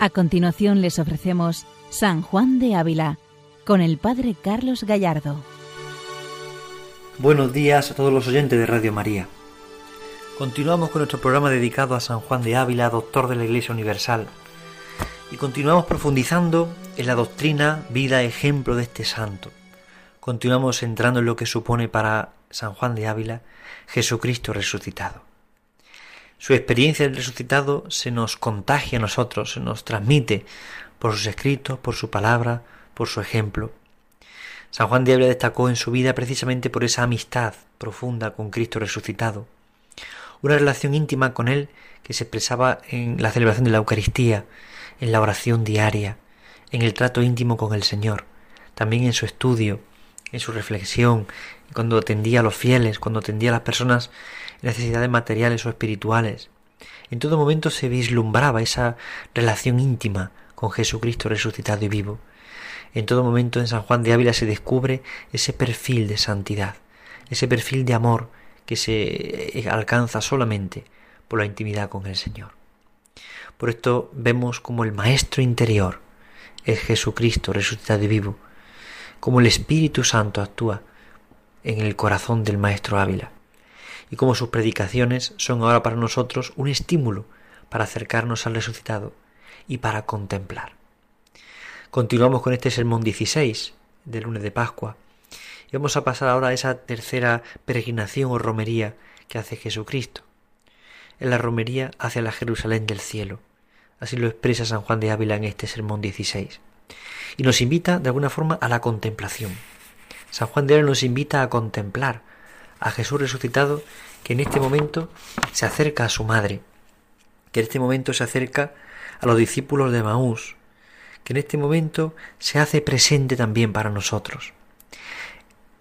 A continuación les ofrecemos San Juan de Ávila con el Padre Carlos Gallardo. Buenos días a todos los oyentes de Radio María. Continuamos con nuestro programa dedicado a San Juan de Ávila, doctor de la Iglesia Universal. Y continuamos profundizando en la doctrina, vida, ejemplo de este santo. Continuamos entrando en lo que supone para San Juan de Ávila Jesucristo resucitado. Su experiencia del resucitado se nos contagia a nosotros, se nos transmite por sus escritos, por su palabra, por su ejemplo. San Juan de destacó en su vida precisamente por esa amistad profunda con Cristo resucitado, una relación íntima con Él que se expresaba en la celebración de la Eucaristía, en la oración diaria, en el trato íntimo con el Señor, también en su estudio, en su reflexión, cuando atendía a los fieles, cuando atendía a las personas necesidades materiales o espirituales. En todo momento se vislumbraba esa relación íntima con Jesucristo resucitado y vivo. En todo momento en San Juan de Ávila se descubre ese perfil de santidad, ese perfil de amor que se eh, alcanza solamente por la intimidad con el Señor. Por esto vemos como el Maestro interior es Jesucristo resucitado y vivo, como el Espíritu Santo actúa en el corazón del Maestro Ávila y como sus predicaciones son ahora para nosotros un estímulo para acercarnos al resucitado y para contemplar. Continuamos con este sermón 16 del lunes de Pascua y vamos a pasar ahora a esa tercera peregrinación o romería que hace Jesucristo. En la romería hacia la Jerusalén del cielo. Así lo expresa San Juan de Ávila en este sermón 16. Y nos invita de alguna forma a la contemplación. San Juan de Ávila nos invita a contemplar a Jesús resucitado que en este momento se acerca a su madre, que en este momento se acerca a los discípulos de Maús, que en este momento se hace presente también para nosotros.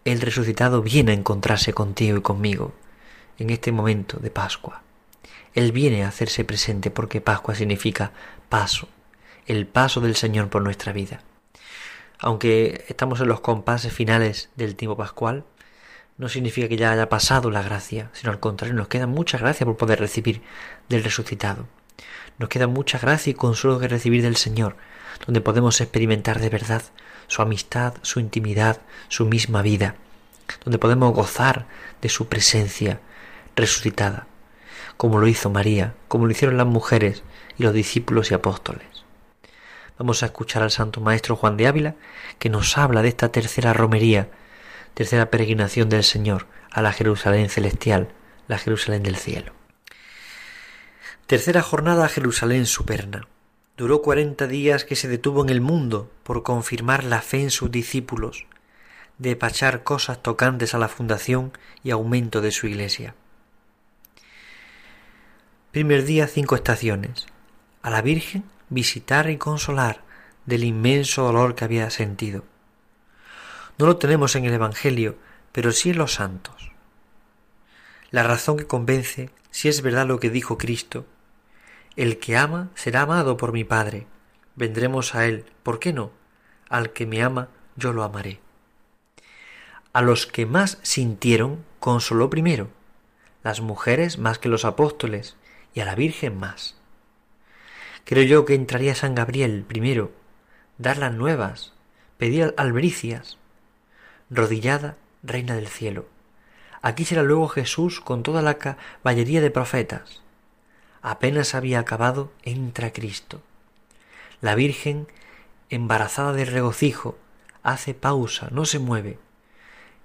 El resucitado viene a encontrarse contigo y conmigo en este momento de Pascua. Él viene a hacerse presente porque Pascua significa paso, el paso del Señor por nuestra vida. Aunque estamos en los compases finales del tiempo pascual, no significa que ya haya pasado la gracia, sino al contrario, nos queda mucha gracia por poder recibir del resucitado. Nos queda mucha gracia y consuelo que recibir del Señor, donde podemos experimentar de verdad su amistad, su intimidad, su misma vida, donde podemos gozar de su presencia resucitada, como lo hizo María, como lo hicieron las mujeres y los discípulos y apóstoles. Vamos a escuchar al Santo Maestro Juan de Ávila, que nos habla de esta tercera romería tercera peregrinación del Señor a la Jerusalén celestial, la Jerusalén del cielo. Tercera jornada a Jerusalén superna. Duró cuarenta días que se detuvo en el mundo por confirmar la fe en sus discípulos, de pachar cosas tocantes a la fundación y aumento de su iglesia. Primer día cinco estaciones. A la Virgen visitar y consolar del inmenso dolor que había sentido no lo tenemos en el Evangelio, pero sí en los santos. La razón que convence si es verdad lo que dijo Cristo. El que ama será amado por mi Padre. Vendremos a Él. ¿Por qué no? Al que me ama, yo lo amaré. A los que más sintieron, consoló primero, las mujeres más que los apóstoles, y a la Virgen más. Creo yo que entraría San Gabriel primero, dar las nuevas, pedir albricias, rodillada, reina del cielo. Aquí será luego Jesús con toda la caballería de profetas. Apenas había acabado, entra Cristo. La Virgen, embarazada de regocijo, hace pausa, no se mueve.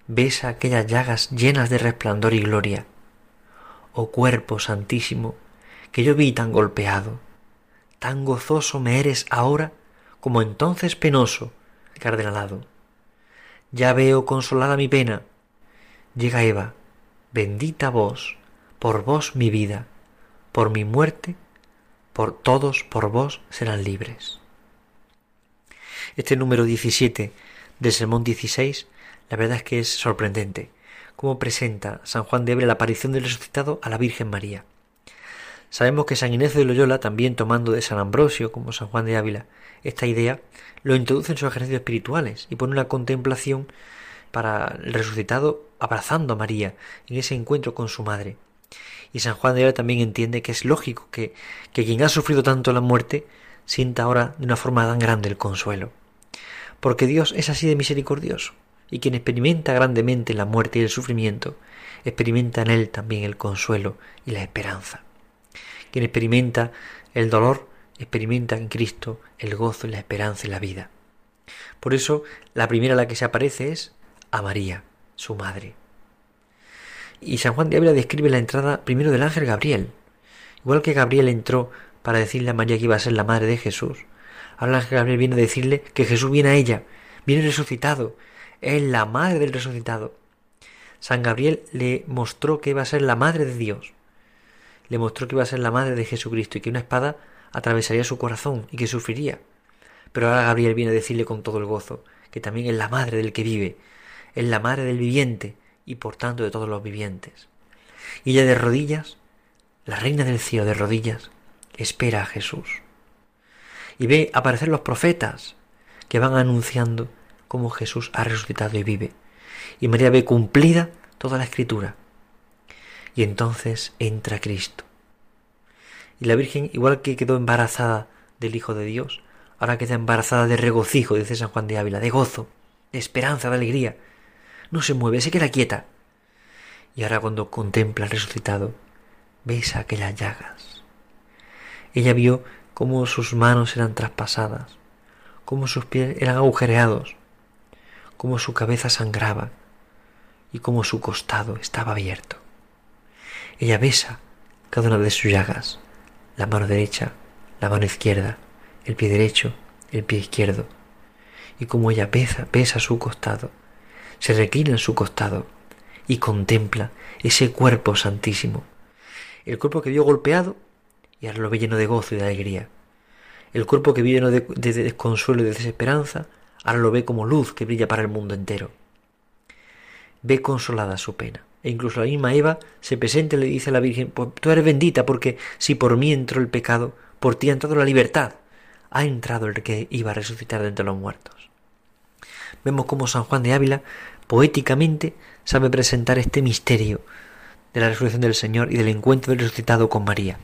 Besa aquellas llagas llenas de resplandor y gloria. Oh cuerpo santísimo, que yo vi tan golpeado, tan gozoso me eres ahora como entonces penoso, cardenalado. Ya veo consolada mi pena. Llega Eva, bendita vos, por vos mi vida, por mi muerte, por todos por vos serán libres. Este número 17 del Sermón 16, la verdad es que es sorprendente, cómo presenta San Juan de Ávila la aparición del resucitado a la Virgen María. Sabemos que San Inés de Loyola, también tomando de San Ambrosio, como San Juan de Ávila, esta idea, lo introduce en sus ejercicios espirituales y pone una contemplación para el resucitado abrazando a María en ese encuentro con su madre. Y San Juan de Ávila también entiende que es lógico que, que quien ha sufrido tanto la muerte sienta ahora de una forma tan grande el consuelo. Porque Dios es así de misericordioso, y quien experimenta grandemente la muerte y el sufrimiento, experimenta en él también el consuelo y la esperanza. Quien experimenta el dolor, experimenta en Cristo el gozo la esperanza y la vida. Por eso, la primera a la que se aparece es a María, su madre. Y San Juan de Ávila describe la entrada primero del ángel Gabriel. Igual que Gabriel entró para decirle a María que iba a ser la madre de Jesús, ahora el ángel Gabriel viene a decirle que Jesús viene a ella, viene resucitado, es la madre del resucitado. San Gabriel le mostró que iba a ser la madre de Dios, le mostró que iba a ser la madre de Jesucristo y que una espada atravesaría su corazón y que sufriría. Pero ahora Gabriel viene a decirle con todo el gozo que también es la madre del que vive, es la madre del viviente y por tanto de todos los vivientes. Y ella de rodillas, la reina del cielo de rodillas, espera a Jesús. Y ve aparecer los profetas que van anunciando cómo Jesús ha resucitado y vive. Y María ve cumplida toda la escritura. Y entonces entra Cristo. Y la Virgen, igual que quedó embarazada del Hijo de Dios, ahora queda embarazada de regocijo, dice San Juan de Ávila, de gozo, de esperanza, de alegría. No se mueve, se queda quieta. Y ahora cuando contempla al resucitado, besa aquellas llagas. Ella vio cómo sus manos eran traspasadas, cómo sus pies eran agujereados, cómo su cabeza sangraba y cómo su costado estaba abierto. Ella besa cada una de sus llagas, la mano derecha, la mano izquierda, el pie derecho, el pie izquierdo, y como ella besa, besa su costado, se reclina en su costado y contempla ese cuerpo santísimo, el cuerpo que vio golpeado y ahora lo ve lleno de gozo y de alegría, el cuerpo que vio lleno de, de desconsuelo y de desesperanza, ahora lo ve como luz que brilla para el mundo entero. Ve consolada su pena. E incluso la misma Eva se presenta y le dice a la Virgen, pues tú eres bendita porque si por mí entró el pecado, por ti ha entrado la libertad. Ha entrado el que iba a resucitar de entre los muertos. Vemos cómo San Juan de Ávila poéticamente sabe presentar este misterio de la resurrección del Señor y del encuentro del resucitado con María.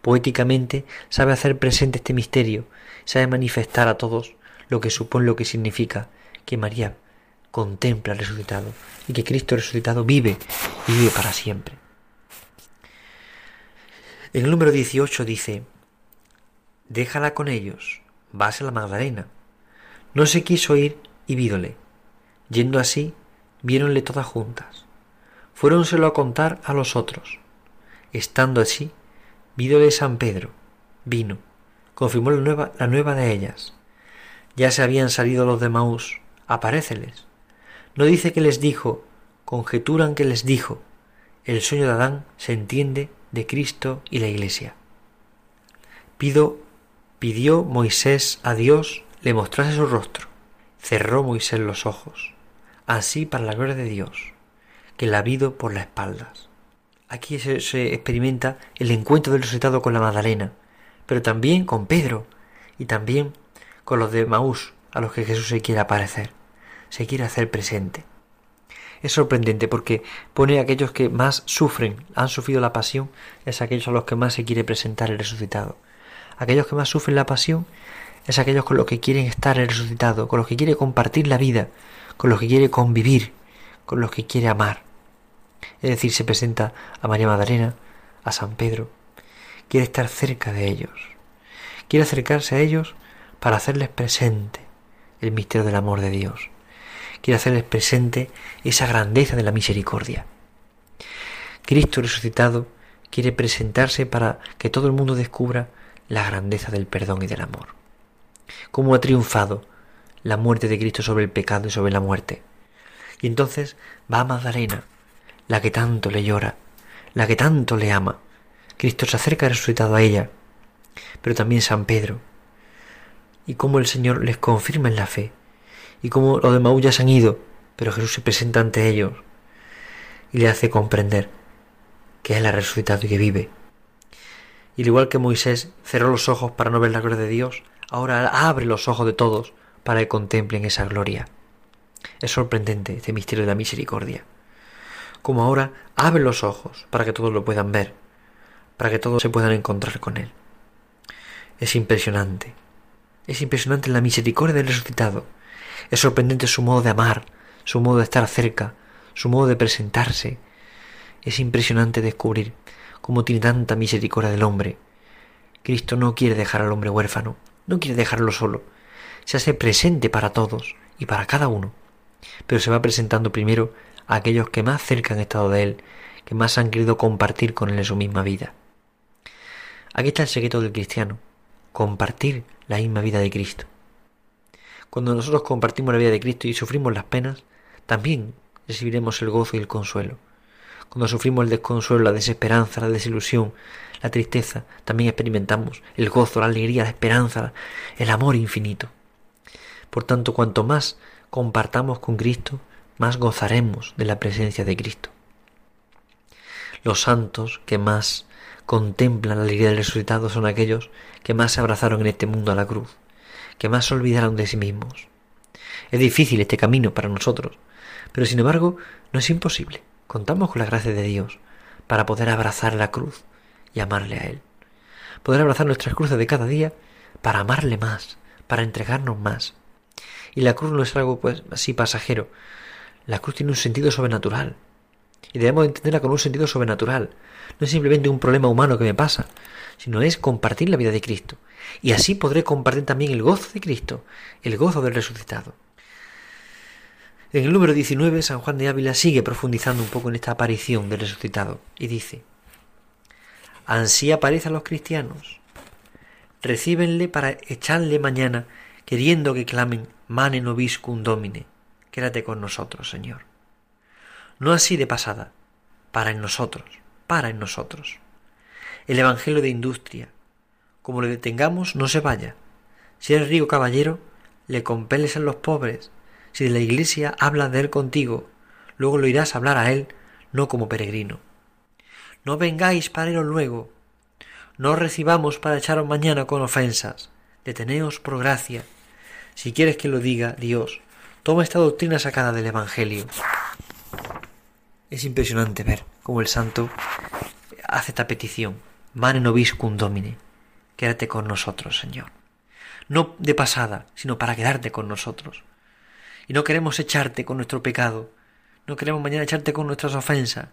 Poéticamente sabe hacer presente este misterio, sabe manifestar a todos lo que supone, lo que significa que María contempla resucitado y que Cristo resucitado vive y vive para siempre. El número 18 dice, déjala con ellos, vas a la Magdalena. No se quiso ir y vídole. Yendo así, viéronle todas juntas. Fuéronselo a contar a los otros. Estando así, vídole San Pedro. Vino. Confirmó la nueva, la nueva de ellas. Ya se habían salido los de Maús. Aparéceles. No dice que les dijo, conjeturan que les dijo. El sueño de Adán se entiende de Cristo y la Iglesia. Pido, pidió Moisés a Dios le mostrase su rostro. Cerró Moisés los ojos. Así para la gloria de Dios, que la vido por las espaldas. Aquí se, experimenta el encuentro del resucitado con la Magdalena, pero también con Pedro y también con los de Maús a los que Jesús se quiere aparecer se quiere hacer presente. Es sorprendente porque pone a aquellos que más sufren, han sufrido la pasión, es aquellos a los que más se quiere presentar el resucitado. Aquellos que más sufren la pasión es aquellos con los que quieren estar el resucitado, con los que quiere compartir la vida, con los que quiere convivir, con los que quiere amar. Es decir, se presenta a María Magdalena, a San Pedro, quiere estar cerca de ellos, quiere acercarse a ellos para hacerles presente el misterio del amor de Dios quiere hacerles presente esa grandeza de la misericordia. Cristo resucitado quiere presentarse para que todo el mundo descubra la grandeza del perdón y del amor. Cómo ha triunfado la muerte de Cristo sobre el pecado y sobre la muerte. Y entonces va a Magdalena, la que tanto le llora, la que tanto le ama. Cristo se acerca resucitado a ella, pero también San Pedro. Y cómo el Señor les confirma en la fe y como los de ya se han ido, pero Jesús se presenta ante ellos y le hace comprender que Él ha resucitado y que vive. Y al igual que Moisés cerró los ojos para no ver la gloria de Dios, ahora abre los ojos de todos para que contemplen esa gloria. Es sorprendente este misterio de la misericordia. Como ahora abre los ojos para que todos lo puedan ver, para que todos se puedan encontrar con Él. Es impresionante. Es impresionante la misericordia del resucitado. Es sorprendente su modo de amar, su modo de estar cerca, su modo de presentarse. Es impresionante descubrir cómo tiene tanta misericordia del hombre. Cristo no quiere dejar al hombre huérfano, no quiere dejarlo solo. Se hace presente para todos y para cada uno, pero se va presentando primero a aquellos que más cerca han estado de Él, que más han querido compartir con Él en su misma vida. Aquí está el secreto del cristiano, compartir la misma vida de Cristo. Cuando nosotros compartimos la vida de Cristo y sufrimos las penas, también recibiremos el gozo y el consuelo. Cuando sufrimos el desconsuelo, la desesperanza, la desilusión, la tristeza, también experimentamos el gozo, la alegría, la esperanza, el amor infinito. Por tanto, cuanto más compartamos con Cristo, más gozaremos de la presencia de Cristo. Los santos que más contemplan la alegría del resucitado son aquellos que más se abrazaron en este mundo a la cruz, que más se olvidaron de sí mismos. Es difícil este camino para nosotros, pero sin embargo no es imposible. Contamos con la gracia de Dios para poder abrazar la cruz y amarle a Él. Poder abrazar nuestras cruces de cada día para amarle más, para entregarnos más. Y la cruz no es algo pues así pasajero. La cruz tiene un sentido sobrenatural. Y debemos entenderla con un sentido sobrenatural. No es simplemente un problema humano que me pasa, sino es compartir la vida de Cristo. Y así podré compartir también el gozo de Cristo, el gozo del resucitado. En el número 19, San Juan de Ávila sigue profundizando un poco en esta aparición del resucitado y dice, Ansí aparece a los cristianos, recíbenle para echarle mañana, queriendo que clamen, mane nobiscum domine, quédate con nosotros, Señor. No así de pasada, para en nosotros, para en nosotros. El Evangelio de industria, como le detengamos, no se vaya. Si eres rico caballero, le compeles a los pobres, si de la iglesia habla de él contigo, luego lo irás a hablar a él, no como peregrino. No vengáis para iros luego, no recibamos para echaros mañana con ofensas, deteneos por gracia. Si quieres que lo diga Dios, toma esta doctrina sacada del Evangelio. Es impresionante ver cómo el santo hace esta petición. Mane nobiscum domine. Quédate con nosotros, Señor. No de pasada, sino para quedarte con nosotros. Y no queremos echarte con nuestro pecado, no queremos mañana echarte con nuestras ofensas.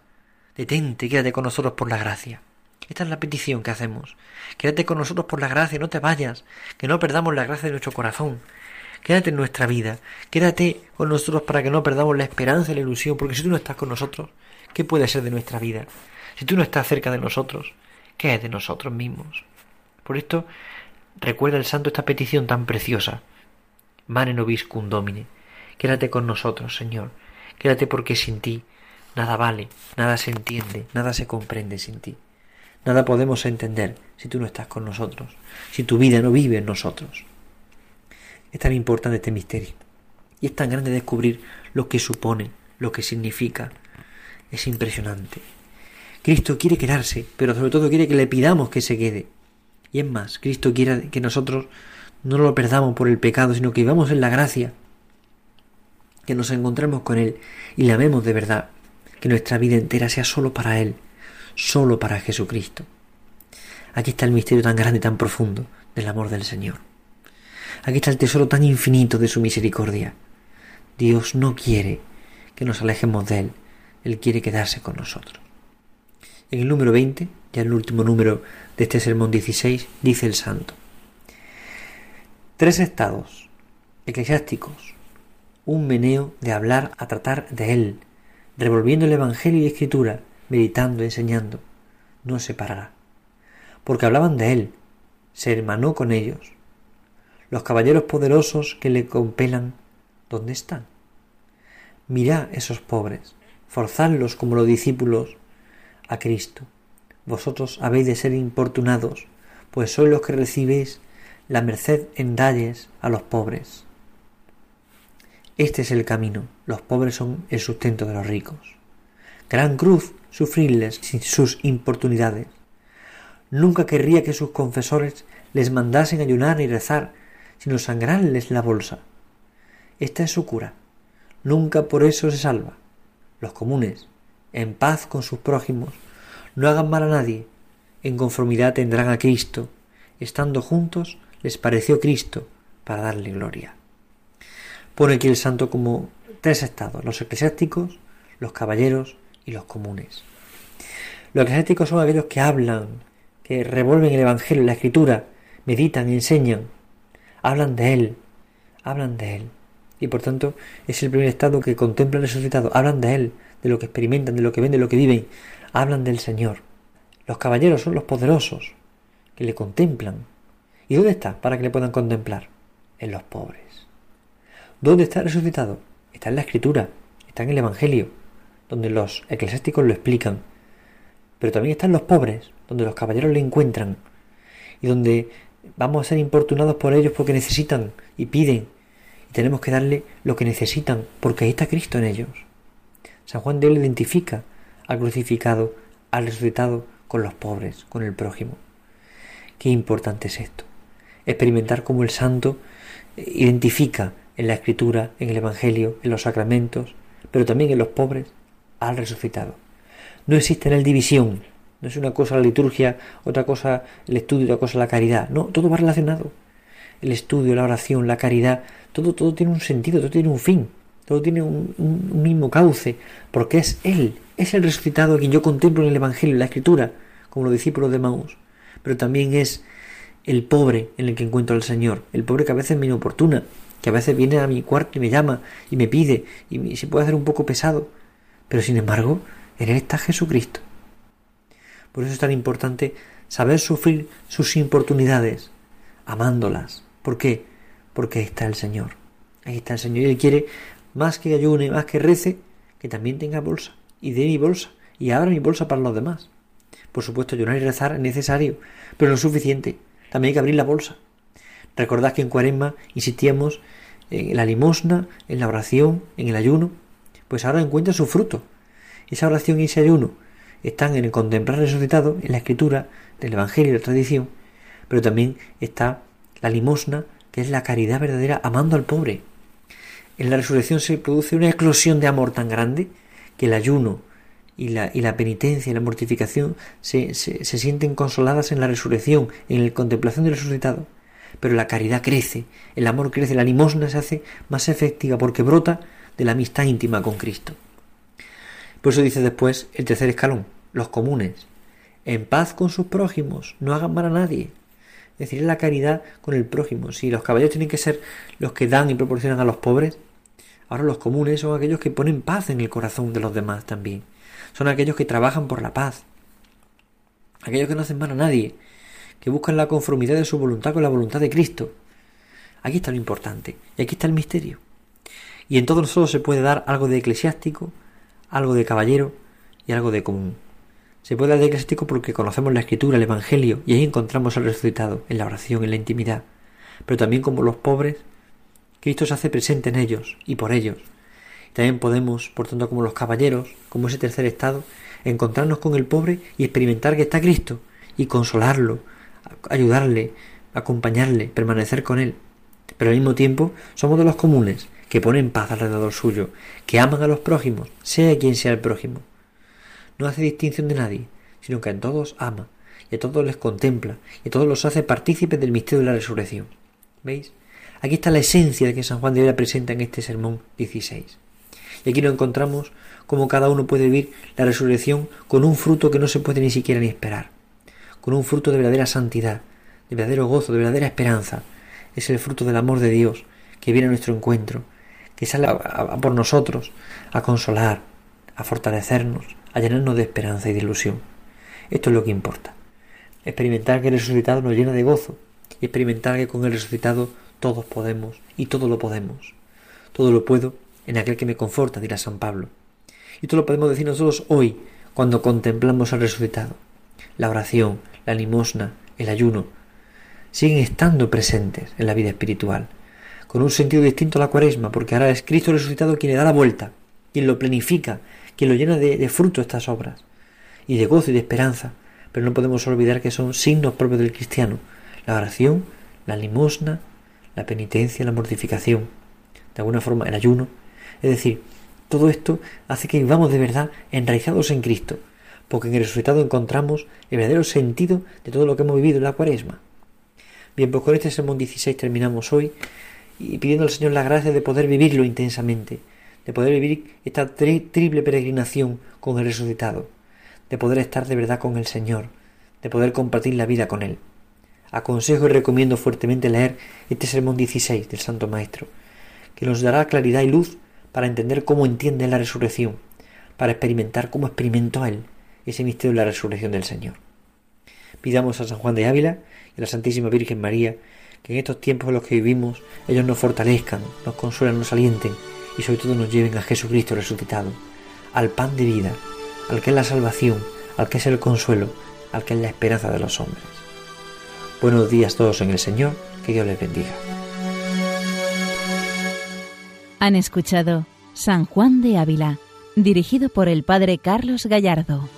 Detente, quédate con nosotros por la gracia. Esta es la petición que hacemos. Quédate con nosotros por la gracia, no te vayas, que no perdamos la gracia de nuestro corazón. Quédate en nuestra vida, quédate con nosotros para que no perdamos la esperanza y la ilusión, porque si tú no estás con nosotros, ¿qué puede ser de nuestra vida? Si tú no estás cerca de nosotros, ¿qué es de nosotros mismos? Por esto, recuerda el santo esta petición tan preciosa. Mane nobiscum domine. Quédate con nosotros, Señor. Quédate porque sin ti nada vale, nada se entiende, nada se comprende sin ti. Nada podemos entender si tú no estás con nosotros, si tu vida no vive en nosotros. Es tan importante este misterio. Y es tan grande descubrir lo que supone, lo que significa. Es impresionante. Cristo quiere quedarse, pero sobre todo quiere que le pidamos que se quede. Y es más, Cristo quiere que nosotros no lo perdamos por el pecado, sino que vivamos en la gracia, que nos encontremos con Él y le amemos de verdad, que nuestra vida entera sea solo para Él, solo para Jesucristo. Aquí está el misterio tan grande, tan profundo del amor del Señor. Aquí está el tesoro tan infinito de su misericordia. Dios no quiere que nos alejemos de Él, Él quiere quedarse con nosotros. En el número 20, ya el último número de este sermón 16, dice el santo. Tres estados eclesiásticos un meneo de hablar a tratar de él, revolviendo el Evangelio y Escritura, meditando, enseñando, no se parará. Porque hablaban de él, se hermanó con ellos. Los caballeros poderosos que le compelan, ¿dónde están? Mirad esos pobres, forzadlos como los discípulos a Cristo. Vosotros habéis de ser importunados, pues sois los que recibéis la merced en dalles a los pobres. Este es el camino. Los pobres son el sustento de los ricos. Gran cruz sufrirles sin sus importunidades. Nunca querría que sus confesores les mandasen ayunar y rezar, sino sangrarles la bolsa. Esta es su cura. Nunca por eso se salva. Los comunes, en paz con sus prójimos, no hagan mal a nadie, en conformidad tendrán a Cristo, estando juntos, les pareció Cristo para darle gloria. Pone aquí el santo como tres estados, los eclesiásticos, los caballeros y los comunes. Los eclesiásticos son aquellos que hablan, que revuelven el Evangelio, la Escritura, meditan, enseñan, hablan de Él, hablan de Él. Y por tanto es el primer estado que contempla el resucitado, hablan de Él, de lo que experimentan, de lo que ven, de lo que viven, hablan del Señor. Los caballeros son los poderosos, que le contemplan. ¿Y dónde está para que le puedan contemplar? En los pobres. ¿Dónde está el resucitado? Está en la Escritura, está en el Evangelio, donde los eclesiásticos lo explican. Pero también están los pobres, donde los caballeros le encuentran y donde vamos a ser importunados por ellos porque necesitan y piden y tenemos que darle lo que necesitan porque ahí está Cristo en ellos. San Juan de él identifica al crucificado, al resucitado con los pobres, con el prójimo. Qué importante es esto. Experimentar cómo el santo identifica en la escritura, en el Evangelio, en los sacramentos, pero también en los pobres, al resucitado. No existe en él división, no es una cosa la liturgia, otra cosa el estudio, otra cosa la caridad. No, todo va relacionado. El estudio, la oración, la caridad, todo, todo tiene un sentido, todo tiene un fin, todo tiene un, mismo cauce, porque es Él, es el resucitado a quien yo contemplo en el Evangelio, en la Escritura, como los discípulos de Maús, pero también es el pobre en el que encuentro al Señor, el pobre que a veces me inoportuna, que a veces viene a mi cuarto y me llama y me pide y se puede hacer un poco pesado, pero sin embargo, en Él está Jesucristo por eso es tan importante saber sufrir sus importunidades, amándolas. ¿Por qué? Porque ahí está el Señor. Ahí está el Señor. Y Él quiere, más que ayune, más que rece, que también tenga bolsa. Y dé mi bolsa. Y abra mi bolsa para los demás. Por supuesto, ayunar y rezar es necesario, pero no es suficiente. También hay que abrir la bolsa. Recordad que en Cuaresma insistíamos en la limosna, en la oración, en el ayuno. Pues ahora encuentra su fruto. Esa oración y ese ayuno están en el contemplar resucitado, en la escritura del Evangelio y la tradición, pero también está la limosna, que es la caridad verdadera amando al pobre. En la resurrección se produce una eclosión de amor tan grande que el ayuno y la, y la penitencia y la mortificación se, se sienten consoladas en la resurrección, en la contemplación del resucitado. Pero la caridad crece, el amor crece, la limosna se hace más efectiva porque brota de la amistad íntima con Cristo. Por eso dice después el tercer escalón, los comunes, en paz con sus prójimos, no hagan mal a nadie. Es decir, la caridad con el prójimo. Si los caballeros tienen que ser los que dan y proporcionan a los pobres, ahora los comunes son aquellos que ponen paz en el corazón de los demás también. Son aquellos que trabajan por la paz. Aquellos que no hacen mal a nadie, que buscan la conformidad de su voluntad con la voluntad de Cristo. Aquí está lo importante, y aquí está el misterio. Y en todos nosotros se puede dar algo de eclesiástico, algo de caballero y algo de común. Se puede dar de porque conocemos la escritura, el Evangelio, y ahí encontramos al resucitado, en la oración, en la intimidad. Pero también como los pobres, Cristo se hace presente en ellos y por ellos. también podemos, por tanto, como los caballeros, como ese tercer estado, encontrarnos con el pobre y experimentar que está Cristo, y consolarlo, ayudarle, acompañarle, permanecer con él. Pero al mismo tiempo somos de los comunes, que ponen paz alrededor suyo, que aman a los prójimos, sea quien sea el prójimo. No hace distinción de nadie, sino que a todos ama, y a todos les contempla, y a todos los hace partícipes del misterio de la resurrección. ¿Veis? Aquí está la esencia de que San Juan de Vera presenta en este sermón 16. Y aquí lo encontramos como cada uno puede vivir la resurrección con un fruto que no se puede ni siquiera ni esperar, con un fruto de verdadera santidad, de verdadero gozo, de verdadera esperanza. Es el fruto del amor de Dios que viene a nuestro encuentro, que sale por nosotros a consolar, a fortalecernos, a llenarnos de esperanza y de ilusión. Esto es lo que importa. Experimentar que el resucitado nos llena de gozo y experimentar que con el resucitado todos podemos y todo lo podemos. Todo lo puedo en aquel que me conforta, dirá San Pablo. Y todo lo podemos decir nosotros hoy cuando contemplamos al resucitado. La oración, la limosna, el ayuno, siguen estando presentes en la vida espiritual con un sentido distinto a la cuaresma, porque ahora es Cristo resucitado quien le da la vuelta, quien lo planifica, quien lo llena de, fruto estas obras, y de gozo y de esperanza. Pero no podemos olvidar que son signos propios del cristiano, la oración, la limosna, la penitencia, la mortificación, de alguna forma el ayuno. Es decir, todo esto hace que vivamos de verdad enraizados en Cristo, porque en el resucitado encontramos el verdadero sentido de todo lo que hemos vivido en la cuaresma. Bien, pues con este sermón 16 terminamos hoy y pidiendo al Señor la gracia de poder vivirlo intensamente, de poder vivir esta triple peregrinación con el resucitado, de poder estar de verdad con el Señor, de poder compartir la vida con Él. Aconsejo y recomiendo fuertemente leer este sermón 16 del Santo Maestro, que nos dará claridad y luz para entender cómo entiende la resurrección, para experimentar cómo experimentó Él ese misterio de la resurrección del Señor. Pidamos a San Juan de Ávila y a la Santísima Virgen María que en estos tiempos en los que vivimos ellos nos fortalezcan, nos consuelan, nos alienten y sobre todo nos lleven a Jesucristo resucitado, al pan de vida, al que es la salvación, al que es el consuelo, al que es la esperanza de los hombres. Buenos días todos en el Señor, que Dios les bendiga. Han escuchado San Juan de Ávila, dirigido por el Padre Carlos Gallardo.